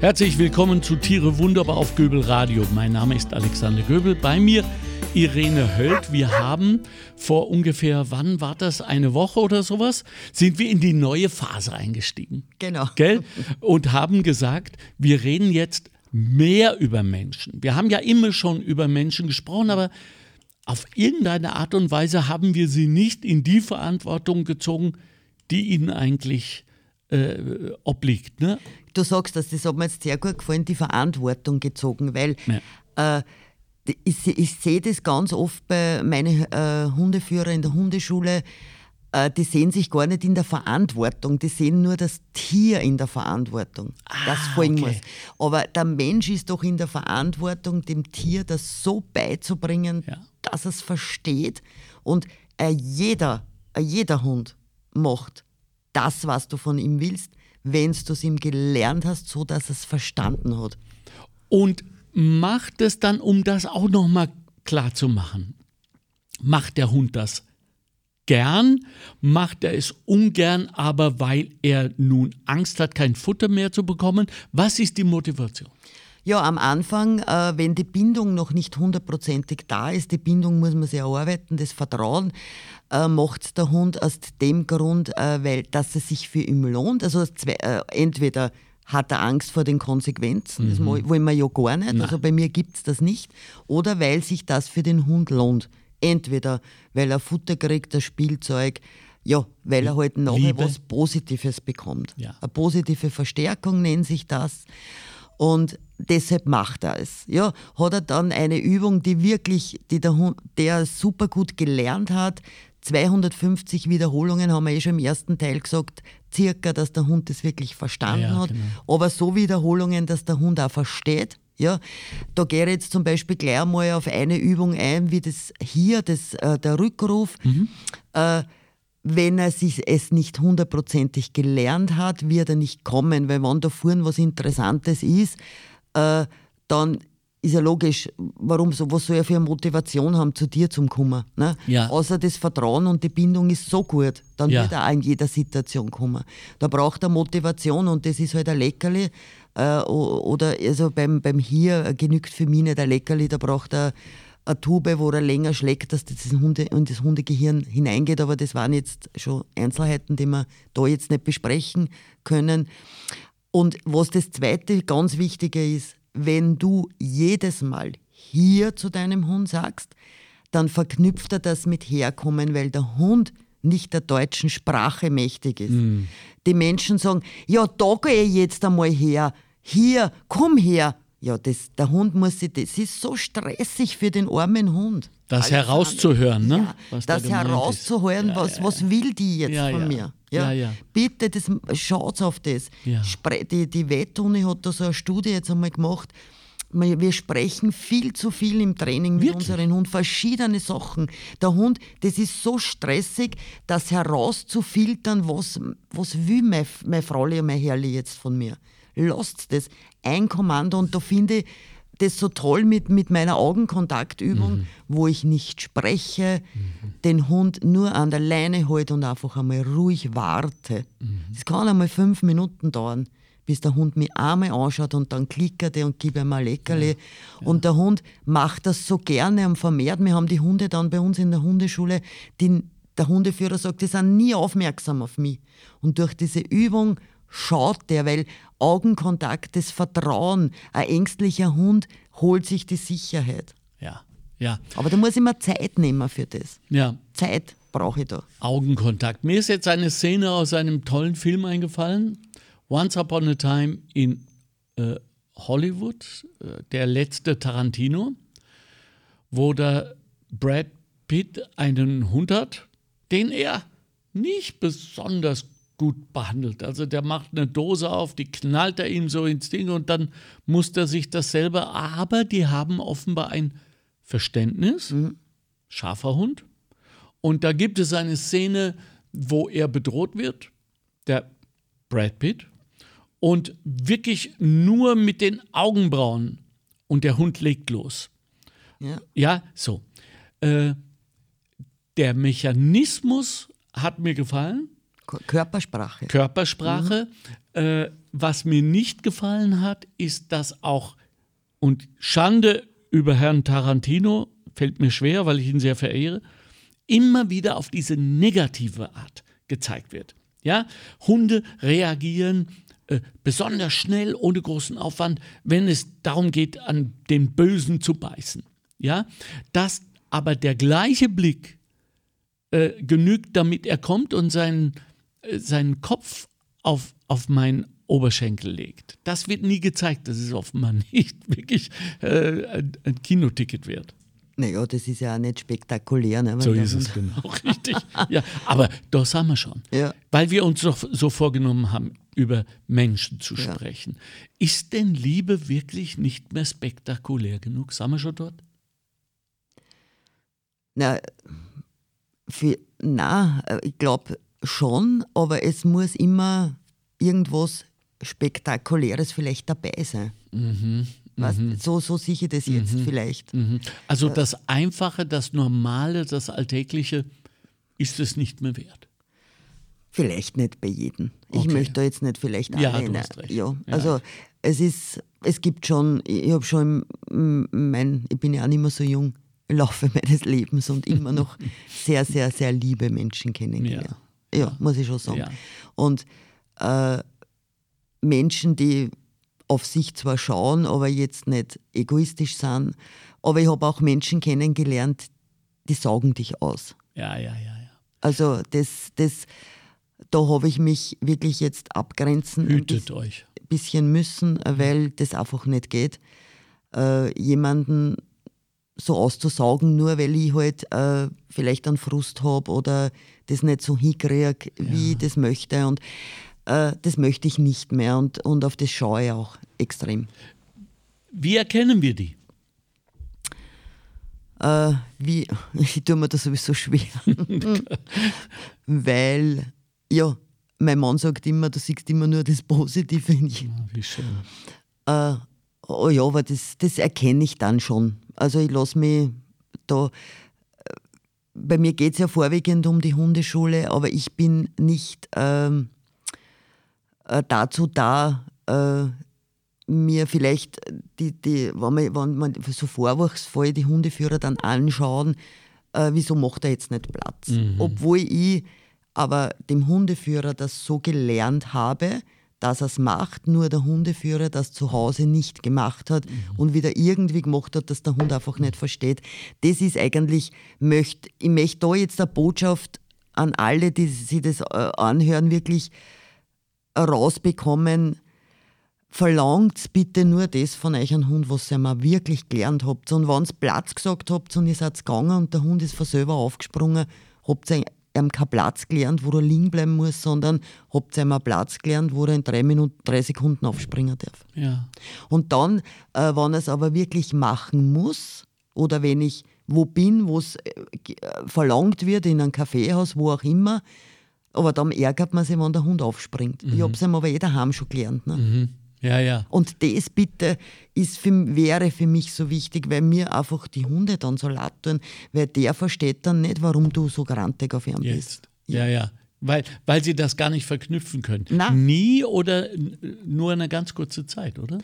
Herzlich willkommen zu Tiere wunderbar auf Göbel Radio. Mein Name ist Alexander Göbel. Bei mir Irene Höld. Wir haben vor ungefähr, wann war das, eine Woche oder sowas, sind wir in die neue Phase eingestiegen. Genau. Gell? Und haben gesagt, wir reden jetzt mehr über Menschen. Wir haben ja immer schon über Menschen gesprochen, aber auf irgendeine Art und Weise haben wir sie nicht in die Verantwortung gezogen, die ihnen eigentlich äh, obliegt. Ne? Du sagst das, das hat mir jetzt sehr gut gefallen, die Verantwortung gezogen, weil ja. äh, ich, ich sehe das ganz oft bei meinen äh, Hundeführer in der Hundeschule, äh, die sehen sich gar nicht in der Verantwortung, die sehen nur das Tier in der Verantwortung, ah, das folgen okay. muss. Aber der Mensch ist doch in der Verantwortung, dem Tier das so beizubringen, ja. dass es versteht. Und äh, jeder, äh, jeder Hund macht das, was du von ihm willst, wenn du es ihm gelernt hast, so dass es verstanden hat. Und macht es dann, um das auch nochmal klar zu machen, macht der Hund das gern, macht er es ungern, aber weil er nun Angst hat, kein Futter mehr zu bekommen. Was ist die Motivation? Ja, am Anfang, äh, wenn die Bindung noch nicht hundertprozentig da ist, die Bindung muss man sich erarbeiten, das Vertrauen äh, macht der Hund aus dem Grund, äh, weil dass es sich für ihn lohnt. Also zwei, äh, entweder hat er Angst vor den Konsequenzen, mhm. das wollen wir ja gar nicht, Nein. also bei mir gibt es das nicht, oder weil sich das für den Hund lohnt. Entweder weil er Futter kriegt, das Spielzeug, ja, weil er halt nachher Liebe. was Positives bekommt. Ja. Eine positive Verstärkung nennt sich das. Und deshalb macht er es. Ja, hat er dann eine Übung, die wirklich, die der, Hund, der super gut gelernt hat. 250 Wiederholungen haben wir eh schon im ersten Teil gesagt, circa, dass der Hund das wirklich verstanden ja, hat. Genau. Aber so Wiederholungen, dass der Hund auch versteht. Ja, da gehe ich jetzt zum Beispiel gleich einmal auf eine Übung ein, wie das hier, das, äh, der Rückruf. Mhm. Äh, wenn er sich es nicht hundertprozentig gelernt hat, wird er nicht kommen, weil wenn da vorne was Interessantes ist, äh, dann ist ja logisch, warum so, was soll er für eine Motivation haben, zu dir zum kommen? Ne? Ja. Außer das Vertrauen und die Bindung ist so gut, dann ja. wird er auch in jeder Situation kommen. Da braucht er Motivation und das ist halt ein Leckerli. Äh, oder also beim, beim Hier genügt für mich nicht ein Leckerli, da braucht er eine Tube, wo er länger schlägt, dass das Hunde, in das Hundegehirn hineingeht. Aber das waren jetzt schon Einzelheiten, die wir da jetzt nicht besprechen können. Und was das Zweite ganz Wichtige ist, wenn du jedes Mal hier zu deinem Hund sagst, dann verknüpft er das mit Herkommen, weil der Hund nicht der deutschen Sprache mächtig ist. Mm. Die Menschen sagen, ja, da gehe ich jetzt einmal her, hier, komm her. Ja, das, der Hund muss sich, das ist so stressig für den armen Hund. Das Alexander. herauszuhören, ne? Ja, das da herauszuhören, ja, was, ja, was will die jetzt von mir? Ja, ja. Bitte, das, schaut auf das. Die, die Wettuni hat da so eine Studie jetzt einmal gemacht. Wir sprechen viel zu viel im Training mit Wirklich? unserem Hund, verschiedene Sachen. Der Hund, das ist so stressig, das herauszufiltern, was, was will meine, meine Frau und mein Herrli jetzt von mir. Lasst das. Ein Kommando und da finde ich, das so toll mit, mit meiner Augenkontaktübung, mhm. wo ich nicht spreche, mhm. den Hund nur an der Leine halte und einfach einmal ruhig warte. Es mhm. kann einmal fünf Minuten dauern, bis der Hund mich einmal anschaut und dann klickert er und gibt ihm ein Leckerli. Ja. Ja. Und der Hund macht das so gerne und vermehrt. Wir haben die Hunde dann bei uns in der Hundeschule, die, der Hundeführer sagt, die sind nie aufmerksam auf mich. Und durch diese Übung schaut der, weil Augenkontakt, das Vertrauen, ein ängstlicher Hund holt sich die Sicherheit. Ja, ja. Aber da muss ich mir Zeit nehmen für das. Ja. Zeit brauche ich da. Augenkontakt. Mir ist jetzt eine Szene aus einem tollen Film eingefallen. Once Upon a Time in äh, Hollywood, äh, der letzte Tarantino, wo der Brad Pitt einen Hund hat, den er nicht besonders gut behandelt. Also der macht eine Dose auf, die knallt er ihm so ins Ding und dann muss er sich das selber. Aber die haben offenbar ein Verständnis. Mhm. Scharfer Hund. Und da gibt es eine Szene, wo er bedroht wird, der Brad Pitt, und wirklich nur mit den Augenbrauen und der Hund legt los. Ja, ja so. Äh, der Mechanismus hat mir gefallen Körpersprache. Körpersprache. Mhm. Äh, was mir nicht gefallen hat, ist, dass auch, und Schande über Herrn Tarantino, fällt mir schwer, weil ich ihn sehr verehre, immer wieder auf diese negative Art gezeigt wird. Ja? Hunde reagieren äh, besonders schnell, ohne großen Aufwand, wenn es darum geht, an den Bösen zu beißen. Ja? Dass aber der gleiche Blick äh, genügt, damit er kommt und seinen, seinen Kopf auf, auf meinen Oberschenkel legt. Das wird nie gezeigt. Das ist offenbar nicht wirklich äh, ein, ein Kinoticket wert. Naja, das ist ja auch nicht spektakulär. Ne? So ist es genau, richtig. Ja, aber das haben wir schon. Ja. Weil wir uns doch so vorgenommen haben, über Menschen zu Ja. sprechen. Ist denn Liebe wirklich nicht mehr spektakulär genug? Sind wir schon dort? Na, für, na, äh, ich glaube schon, aber es muss immer irgendwas Spektakuläres vielleicht dabei sein. Weißt, So, so sehe ich das jetzt vielleicht. Mhm. Also das Einfache, das Normale, das Alltägliche ist es nicht mehr wert. Vielleicht nicht bei jedem. Ich Okay. möchte da jetzt nicht vielleicht Ja, alle. du ne- hast recht. Ja, Ja. also es ist, es gibt schon, ich habe schon, mein, ich bin ja auch nicht mehr so jung, im Laufe meines Lebens und immer noch sehr, sehr, sehr liebe Menschen kennengelernt. Ja, muss ich schon sagen. Ja. Und äh, Menschen, die auf sich zwar schauen, aber jetzt nicht egoistisch sind, aber ich habe auch Menschen kennengelernt, die saugen dich aus. Ja, ja, ja, ja. Also das, das, da habe ich mich wirklich jetzt abgrenzen ein Hütet bis- euch. bisschen müssen, äh, weil das einfach nicht geht. Äh, jemanden so auszusaugen, nur weil ich halt äh, vielleicht einen Frust habe oder das nicht so hinkriege, wie ich das möchte. Und äh, das möchte ich nicht mehr und, und auf das schaue ich auch extrem. Wie erkennen wir die? Äh, wie, ich tue mir das sowieso schwer. weil, ja, mein Mann sagt immer, du siehst immer nur das Positive in jedem. Ah, Wie schön. Oh ja, aber das, das erkenne ich dann schon. Also ich lasse mich da. äh, Bei mir geht es ja vorwiegend um die Hundeschule, aber ich bin nicht ähm, äh, dazu da, äh, mir vielleicht die, die wenn, man, wenn man so vorwurfsvoll die Hundeführer dann anschauen, äh, wieso macht er jetzt nicht Platz? Obwohl ich aber dem Hundeführer das so gelernt habe, dass er es macht, nur der Hundeführer das zu Hause nicht gemacht hat und wieder irgendwie gemacht hat, dass der Hund einfach nicht versteht. Das ist eigentlich, möcht, ich möchte da jetzt eine Botschaft an alle, die sich das äh, anhören, wirklich rausbekommen, verlangt bitte nur das von euch an Hund, was ihr mal wirklich gelernt habt. Und wenn ihr Platz gesagt habt und ihr seid gegangen und der Hund ist von selber aufgesprungen, habt ihr ihm keinen Platz gelernt, wo er liegen bleiben muss, sondern habt ihr einen Platz gelernt, wo er in drei Minuten, drei Sekunden aufspringen darf. Ja. Und dann, äh, wenn er es aber wirklich machen muss, oder wenn ich wo bin, wo es äh, äh, verlangt wird, in einem Kaffeehaus, wo auch immer, aber dann ärgert man sich, wenn der Hund aufspringt. Ich habe es ihm aber eh daheim schon gelernt. Ne? Mhm. Ja, ja. Und das bitte ist für, wäre für mich so wichtig, weil mir einfach die Hunde dann so laut tun, weil der versteht dann nicht, warum du so grantig auf ihm bist. Jetzt. Ja, ja. Weil, weil sie das gar nicht verknüpfen können. Na. Nie oder nur eine ganz kurze Zeit, oder?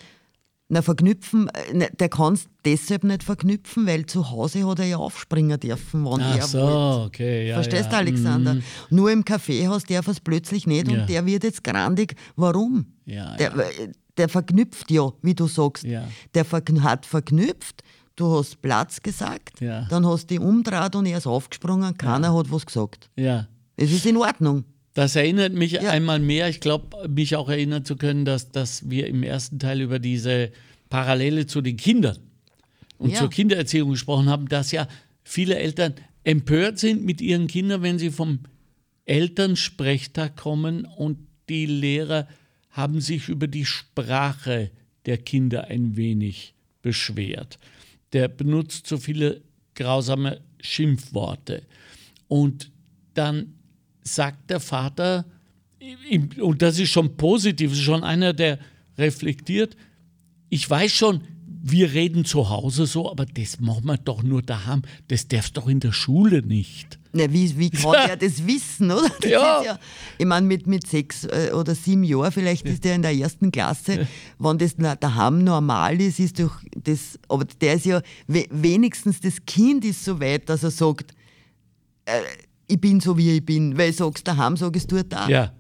Na, verknüpfen, äh, ne, der kann es deshalb nicht verknüpfen, weil zu Hause hat er ja aufspringen dürfen, wann Ach er so, wollte. okay. Ja, Verstehst du, ja. Alexander? Mhm. Nur im Kaffeehaus darf er es plötzlich nicht Ja. und der wird jetzt grandig. Warum? Ja, der, ja. Der verknüpft ja, wie du sagst. Ja. Der hat verknüpft, du hast Platz gesagt, Ja. dann hast du dich umdreht und er ist aufgesprungen, keiner hat was gesagt. Ja. Es ist in Ordnung. Das erinnert mich einmal mehr, ich glaube, mich auch erinnern zu können, dass, dass wir im ersten Teil über diese Parallele zu den Kindern und Ja. zur Kindererziehung gesprochen haben, dass ja viele Eltern empört sind mit ihren Kindern, wenn sie vom Elternsprechtag kommen und die Lehrer haben sich über die Sprache der Kinder ein wenig beschwert. Der benutzt so viele grausame Schimpfworte. Und dann sagt der Vater, und das ist schon positiv, das ist schon einer, der reflektiert, ich weiß schon, wir reden zu Hause so, aber das machen wir doch nur daheim. Das darfst doch in der Schule nicht. Na, wie, wie kann er das wissen, oder? Das Ja. ja ich meine, mit, mit sechs äh, oder sieben Jahren, vielleicht ist der in der ersten Klasse, wenn das daheim normal ist, ist doch das, aber der ist ja, we, wenigstens das Kind ist so weit, dass er sagt, äh, ich bin so, wie ich bin, weil sagst daheim, sagst du da. Ja.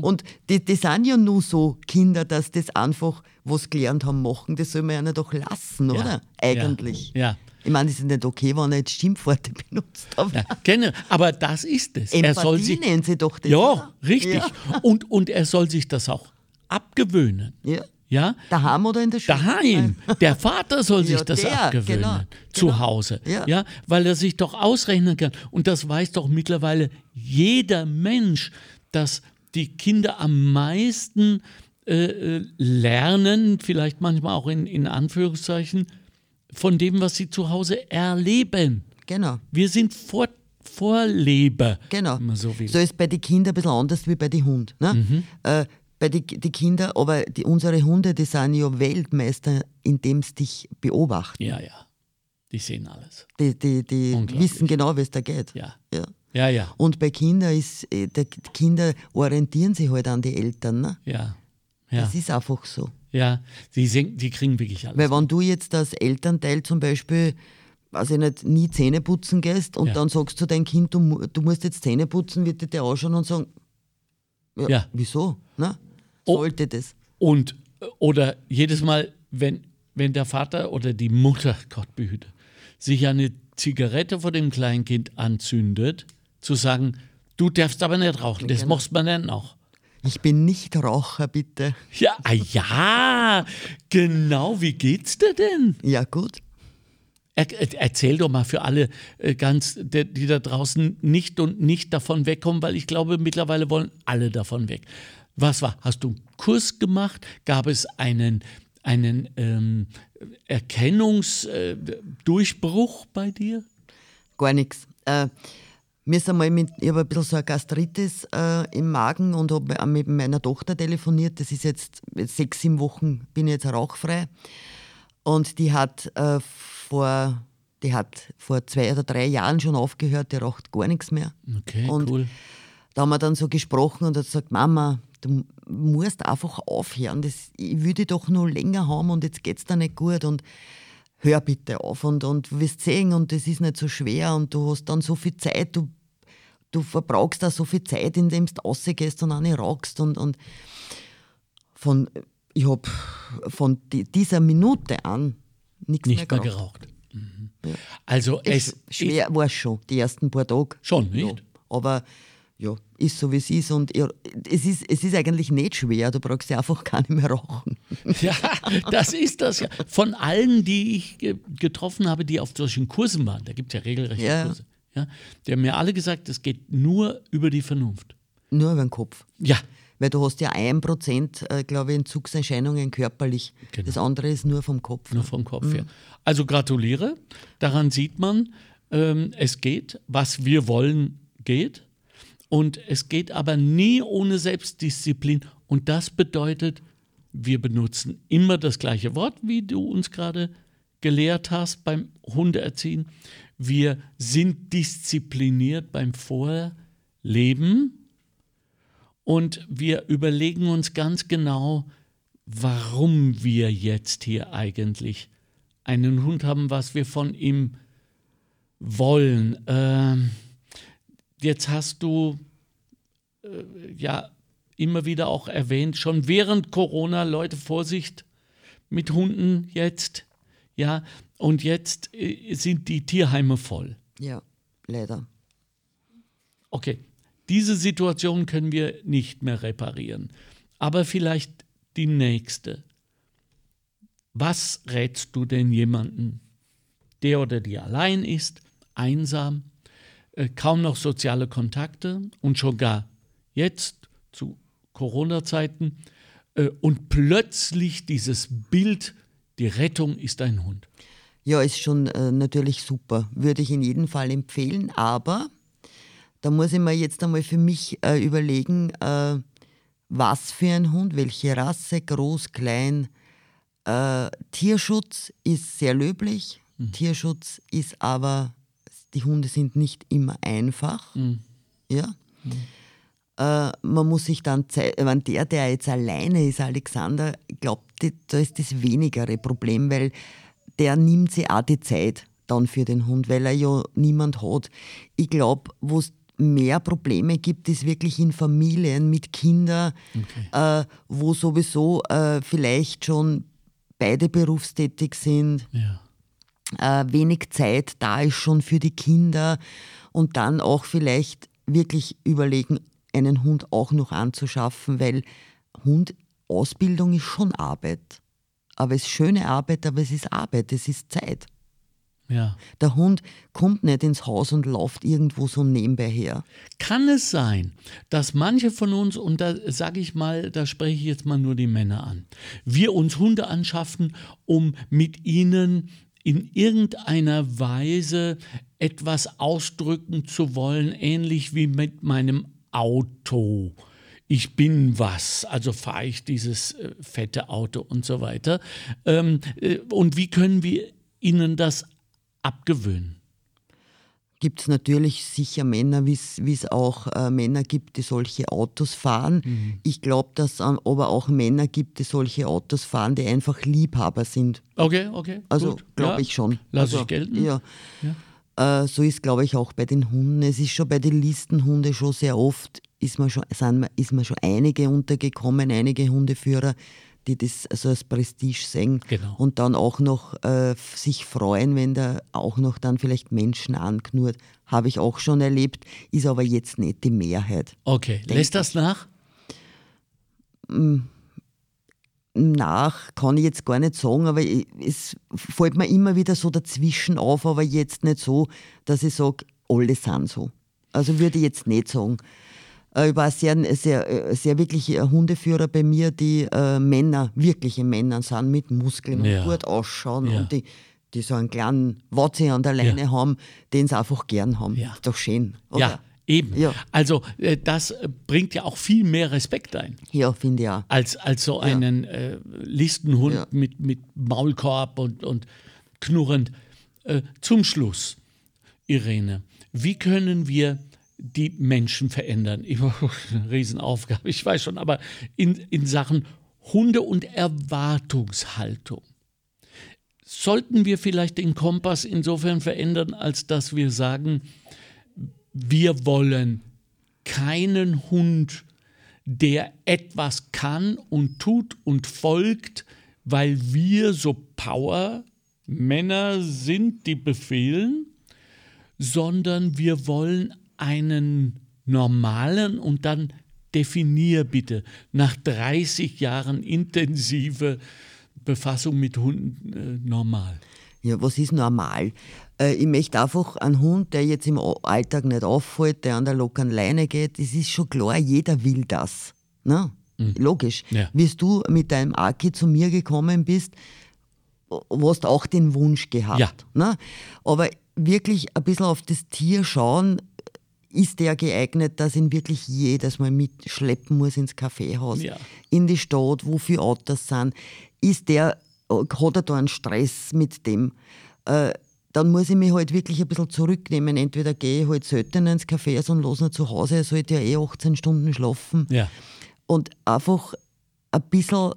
Und die, die sind ja nur so Kinder, dass das einfach, was gelernt haben, machen, das soll man ja doch lassen, Ja. oder? Eigentlich. Ja. Ich meine, es ist nicht okay, wenn er jetzt Schimpfworte benutzt. Aber Ja, kenne, aber das ist es. er soll Empathie sich, nennen sie doch das. ja, oder? richtig. Ja. Und, und er soll sich das auch abgewöhnen. ja. Ja, Daheim oder in der Schule? daheim. Der Vater soll sich Ja, das der, abgewöhnen. genau, Zu genau. Hause. Ja. Ja, weil er sich doch ausrechnen kann. Und das weiß doch mittlerweile jeder Mensch, dass die Kinder am meisten äh, äh, lernen, vielleicht manchmal auch in, in Anführungszeichen, von dem, was sie zu Hause erleben. Genau, Wir sind Vor Vorleber, genau. so. So ist bei den Kindern ein bisschen anders wie bei den Hunden. Ne? Mhm. Äh, bei den die Kinder, aber die, unsere Hunde, die sind ja Weltmeister, indem sie dich beobachten. Ja, ja. Die sehen alles. Die, die, die wissen genau, wie es da geht. Ja. Ja. Ja, ja. Und bei Kindern ist, äh, die Kinder orientieren sich halt an die Eltern. Ne? Ja. Ja. Das ist einfach so. Ja. Die, sehen, die kriegen wirklich alles. Weil wenn du jetzt als Elternteil zum Beispiel, weiß ich nicht, nie Zähne putzen gehst und Ja. dann sagst du dein Kind, du, du musst jetzt Zähne putzen, wird dir der anschauen und sagen, ja, Ja. wieso? Ne? Sollte das. Und oder jedes Mal, wenn, wenn der Vater oder die Mutter, Gott behüte, sich eine Zigarette vor dem Kleinkind anzündet, zu sagen, du darfst aber nicht rauchen, das Genau. machst man dann auch. Ich bin nicht Raucher, bitte. Ja, ah, ja, genau, wie geht's dir denn? Ja, gut. Er, er- erzähl doch mal für alle äh, ganz, die, da draußen nicht und nicht davon wegkommen, weil ich glaube, mittlerweile wollen alle davon weg. Was war? Hast du einen Kurs gemacht? Gab es einen, einen ähm, Erkennungsdurchbruch bei dir? Gar nichts. Äh, mir ist einmal mit, ich habe ein bisschen so eine Gastritis äh, im Magen und habe mit meiner Tochter telefoniert. Das ist jetzt sechs, sieben Wochen, bin ich jetzt rauchfrei. Und die hat, äh, vor, die hat vor zwei oder drei Jahren schon aufgehört, die raucht gar nichts mehr. Okay, Und cool. Da haben wir dann so gesprochen und hat gesagt, Mama, du musst einfach aufhören. Das, ich dich doch noch länger haben und jetzt geht es dir nicht gut. Und hör bitte auf und, und du wirst sehen und das ist nicht so schwer und du hast dann so viel Zeit, du, du verbrauchst da so viel Zeit, indem du rausgehst und auch nicht rauchst und, und von, ich habe von di- dieser Minute an nichts Nicht mehr mehr geraucht. geraucht. Mhm. Also Es es schwer war es schon, die ersten paar Tage. Schon, nicht? Ja, aber ja, ist so wie es ist und ja, es, ist, es ist eigentlich nicht schwer, du brauchst ja einfach gar nicht mehr rauchen. Ja, das ist das ja. Von allen, die ich ge getroffen habe, die auf solchen Kursen waren, da gibt es ja regelrechte Ja. Kurse, ja, die haben mir alle gesagt, es geht nur über die Vernunft. Nur über den Kopf. Ja, Weil du hast ja ein Prozent, äh, glaube ich, Entzugserscheinungen körperlich. Genau. Das andere ist nur vom Kopf. nur vom Kopf her. Also gratuliere. Daran sieht man, ähm, es geht. Was wir wollen, geht. Und es geht aber nie ohne Selbstdisziplin. Und das bedeutet, wir benutzen immer das gleiche Wort, wie du uns gerade gelehrt hast beim Hundeerziehen. Wir sind diszipliniert beim Vorleben und wir überlegen uns ganz genau, warum wir jetzt hier eigentlich einen Hund haben, was wir von ihm wollen. Ähm, jetzt hast du äh, ja immer wieder auch erwähnt, schon während Corona, Leute, Vorsicht mit Hunden jetzt, ja, und jetzt äh, sind die Tierheime voll. Ja, leider. Okay, diese Situation können wir nicht mehr reparieren, aber vielleicht die nächste. Was rätst du denn jemanden, der oder die allein ist, einsam, äh, kaum noch soziale Kontakte und schon gar jetzt zu Corona-Zeiten äh, und plötzlich dieses Bild, die Rettung ist ein Hund? Ja, ist schon äh, natürlich super. Würde ich in jedem Fall empfehlen, aber da muss ich mir jetzt einmal für mich äh, überlegen, äh, was für ein Hund, welche Rasse, groß, klein, Äh, Tierschutz ist sehr löblich. Mhm. Tierschutz ist aber, die Hunde sind nicht immer einfach. Mhm. Ja. Mhm. Äh, man muss sich dann, wenn der, der jetzt alleine ist, Alexander, glaubt, da ist das wenigere Problem, weil der nimmt sich auch die Zeit dann für den Hund, weil er ja niemand hat. Ich glaube, wo es mehr Probleme gibt, ist wirklich in Familien mit Kindern, okay. äh, wo sowieso äh, vielleicht schon beide berufstätig sind, ja. Äh, wenig Zeit da ist schon für die Kinder und dann auch vielleicht wirklich überlegen, einen Hund auch noch anzuschaffen, weil Hundausbildung ist schon Arbeit. Aber es ist schöne Arbeit, aber es ist Arbeit, es ist Zeit. Ja. Der Hund kommt nicht ins Haus und läuft irgendwo so nebenbei her. Kann es sein, dass manche von uns, und da sage ich mal, da spreche ich jetzt mal nur die Männer an, wir uns Hunde anschaffen, um mit ihnen in irgendeiner Weise etwas ausdrücken zu wollen, ähnlich wie mit meinem Auto. Ich bin was, also fahre ich dieses äh, fette Auto und so weiter. Ähm, äh, und wie können wir ihnen das abgewöhnen? Gibt es natürlich sicher Männer, wie es auch äh, Männer gibt, die solche Autos fahren. Mhm. Ich glaube, dass es aber auch Männer gibt, die solche Autos fahren, die einfach Liebhaber sind. Okay, okay. Also glaube ja. ich schon. Lass also, ich gelten. Ja. ja. Äh, so ist, glaube ich, auch bei den Hunden. Es ist schon bei den Listenhunden schon sehr oft ist man schon, sind, ist man schon einige untergekommen, einige Hundeführer, die das also als Prestige sehen genau. und dann auch noch äh, sich freuen, wenn da auch noch dann vielleicht Menschen anknurrt. Habe ich auch schon erlebt, ist aber jetzt nicht die Mehrheit. Okay, lässt das nach? Hm, nach kann ich jetzt gar nicht sagen, aber es fällt mir immer wieder so dazwischen auf, aber jetzt nicht so, dass ich sage, alle sind so. Also würde ich jetzt nicht sagen. Äh, ich war sehr, sehr, äh, sehr wirklich Hundeführer bei mir, die äh, Männer, wirkliche Männer sind, mit Muskeln ja. und gut ausschauen ja. und die, die so einen kleinen Watze an der Leine ja. haben, den sie einfach gern haben. Ist doch schön. Oder? Ja. Eben. Also das bringt ja auch viel mehr Respekt ein. Ja, finde ich auch. Als, als so einen äh, Listenhund mit, mit Maulkorb und, und knurrend. Äh, zum Schluss, Irene, wie können wir die Menschen verändern. Riesenaufgabe, ich weiß schon, aber in, in Sachen Hunde und Erwartungshaltung. Sollten wir vielleicht den Kompass insofern verändern, als dass wir sagen, wir wollen keinen Hund, der etwas kann und tut und folgt, weil wir so Power Männer sind, die befehlen, sondern wir wollen einen normalen und dann definier bitte nach 30 Jahren intensive Befassung mit Hunden äh, normal. Ja, was ist normal? Äh, ich möchte einfach einen Hund, der jetzt im Alltag nicht auffällt, der an der lockeren Leine geht. Es ist schon klar, jeder will das. Ne? Mhm. Logisch. Ja. Wie du mit deinem Aki zu mir gekommen bist, du hast auch den Wunsch gehabt. Ja. Ne? Aber wirklich ein bisschen auf das Tier schauen, ist der geeignet, dass ihn wirklich jedes Mal mitschleppen muss ins Kaffeehaus, ja. in die Stadt, wo viele Autos sind. Ist der, hat er da einen Stress mit dem? Äh, dann muss ich mich halt wirklich ein bisschen zurücknehmen. Entweder gehe ich halt seltener ins Café und los ihn zu Hause, er sollte ja eh 18 Stunden schlafen. Ja. Und einfach ein bisschen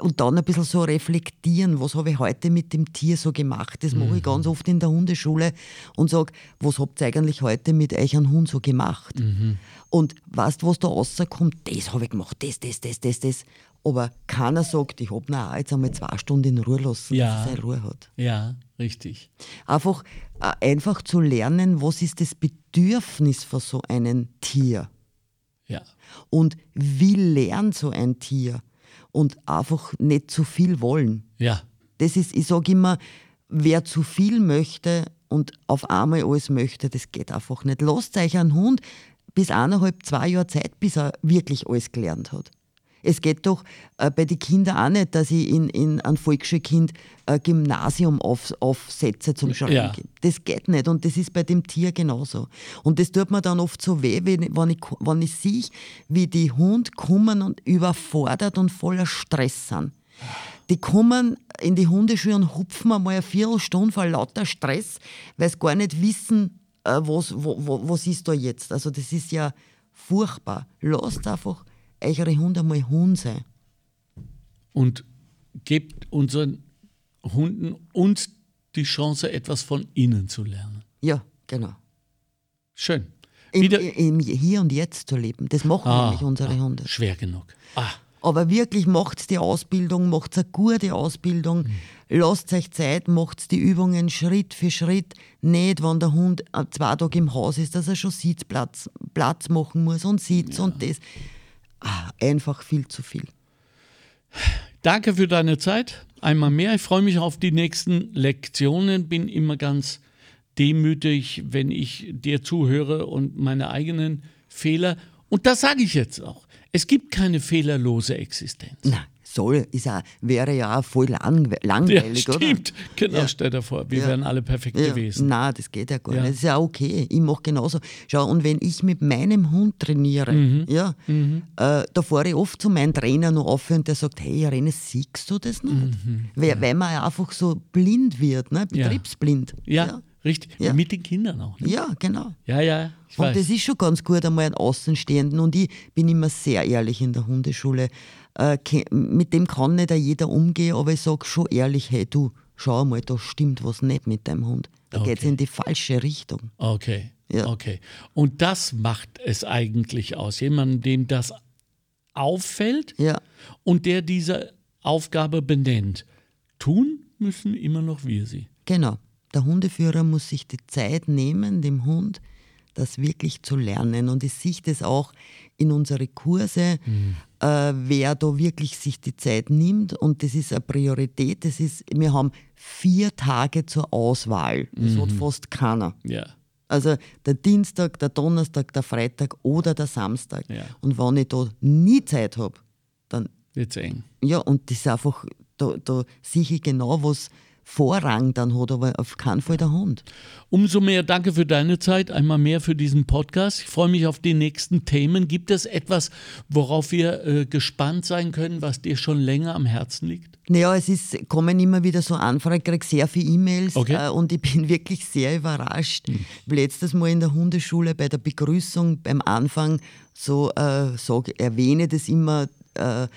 und dann ein bisschen so reflektieren, was habe ich heute mit dem Tier so gemacht. Das mache ich mhm. ganz oft in der Hundeschule und sage, was habt ihr eigentlich heute mit euch an Hund so gemacht? Mhm. Und weißt was da rauskommt? Das habe ich gemacht, das, das, das, das, das. Aber keiner sagt, ich habe ihn auch jetzt einmal zwei Stunden in Ruhe lassen, ja. dass er seine Ruhe hat. Ja, richtig. Einfach, äh, einfach zu lernen, was ist das Bedürfnis von so einem Tier? Ja. Und wie lernt so ein Tier? Und einfach nicht zu viel wollen. Ja. Das ist, ich sage immer, wer zu viel möchte und auf einmal alles möchte, das geht einfach nicht. Lasst euch einen Hund bis eineinhalb, zwei Jahre Zeit, bis er wirklich alles gelernt hat. Es geht doch äh, bei den Kindern auch nicht, dass ich in, in ein Volksschulkind ein Gymnasium auf, aufsetze zum Schreiben. Ja. Das geht nicht und das ist bei dem Tier genauso. Und das tut mir dann oft so weh, wenn, wenn ich, wenn ich sehe, wie die Hunde kommen und überfordert und voller Stress sind. Die kommen in die Hundeschule und hupfen einmal eine Viertelstunde vor lauter Stress, weil sie gar nicht wissen, äh, was, wo, was ist da jetzt. Also das ist ja furchtbar. Lasst einfach eure Hunde mal Hund sein. Und gebt unseren Hunden uns die Chance, etwas von ihnen zu lernen. Ja, genau. Schön. Im, Wieder, im Hier und Jetzt zu leben. Das machen Ah, nämlich unsere ah, Hunde. Schwer genug. Ah, Aber wirklich macht die Ausbildung, macht eine gute Ausbildung, Mhm. lasst euch Zeit, macht die Übungen Schritt für Schritt. Nicht, wenn der Hund äh, zwei Tage im Haus ist, dass er schon Sitzplatz Platz machen muss und Sitz und das. Ah, einfach viel zu viel. Danke für deine Zeit. Einmal mehr. Ich freue mich auf die nächsten Lektionen. Bin immer ganz demütig, wenn ich dir zuhöre und meine eigenen Fehler. Und das sage ich jetzt auch. Es gibt keine fehlerlose Existenz. Na, soll, ist auch, wäre ja auch voll lang, Ja, langweilig, stimmt. oder? Genau, Ja. stell dir vor, wir Ja. wären alle perfekt Ja, gewesen. Nein, das geht ja gar Ja. nicht. Das ist ja okay. Ich mache genauso. Schau, und wenn ich mit meinem Hund trainiere, Mhm. ja, Äh, da fahre ich oft zu meinem Trainer noch auf und der sagt, hey Irene, siehst du das nicht? Weil, weil man ja einfach so blind wird, ne? Mhm. Ja. betriebsblind. Ja, ja. Richtig. Ja. Mit den Kindern auch. Ne? Ja, genau. Ja, ja, Und weiß. das ist schon ganz gut, einmal einen Außenstehenden. Und ich bin immer sehr ehrlich in der Hundeschule. Äh, mit dem kann nicht jeder umgehen, aber ich sage schon ehrlich, hey du, schau mal, da stimmt was nicht mit deinem Hund. Da Okay. geht es in die falsche Richtung. Okay. Ja. Okay. Und das macht es eigentlich aus. Jemand, dem das auffällt Ja, und der diese Aufgabe benennt. Tun müssen immer noch wir sie. genau. Der Hundeführer muss sich die Zeit nehmen, dem Hund das wirklich zu lernen. Und ich sehe das auch in unsere Kurse, äh, wer da wirklich sich die Zeit nimmt. Und das ist eine Priorität. Das ist, wir haben vier Tage zur Auswahl. Das hat fast keiner. Ja. Also der Dienstag, der Donnerstag, der Freitag oder der Samstag. Ja. Und wenn ich da nie Zeit habe, dann Wird's eng. ja, und das ist einfach, da, da sehe ich genau, was Vorrang dann hat, aber auf keinen Fall der Hund. Umso mehr danke für deine Zeit, einmal mehr für diesen Podcast. Ich freue mich auf die nächsten Themen. Gibt es etwas, worauf wir äh, gespannt sein können, was dir schon länger am Herzen liegt? Naja, es ist, kommen immer wieder so Anfragen, ich kriege sehr viele E-Mails Okay. äh, und ich bin wirklich sehr überrascht. Weil letztes Mal in der Hundeschule bei der Begrüßung beim Anfang so äh, sag, erwähne das immer, äh,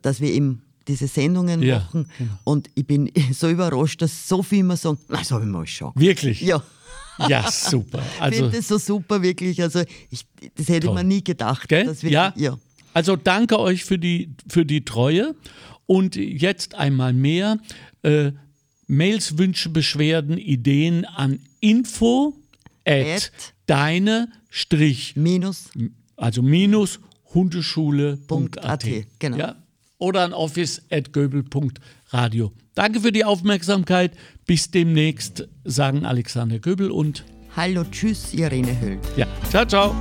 dass wir eben diese Sendungen Ja, machen. Und ich bin so überrascht, dass so viele immer sagen, "Na, das habe ich mal schon. Wirklich? Ja, Ja, super. ich Also, finde das so super, wirklich. Also ich, das hätte Toll. ich mir nie gedacht. Dass wir, Ja. ja. Also danke euch für die, für die Treue. Und jetzt einmal mehr. Äh, Mails, Wünsche, Beschwerden, Ideen an info at At deine Strich, Minus also minus hundeschule.at. Genau. Ja? Oder an office at göbel.radio. Danke für die Aufmerksamkeit. Bis demnächst, sagen Alexander Göbel und Hallo, tschüss, Irene Höll. ja, ciao, ciao.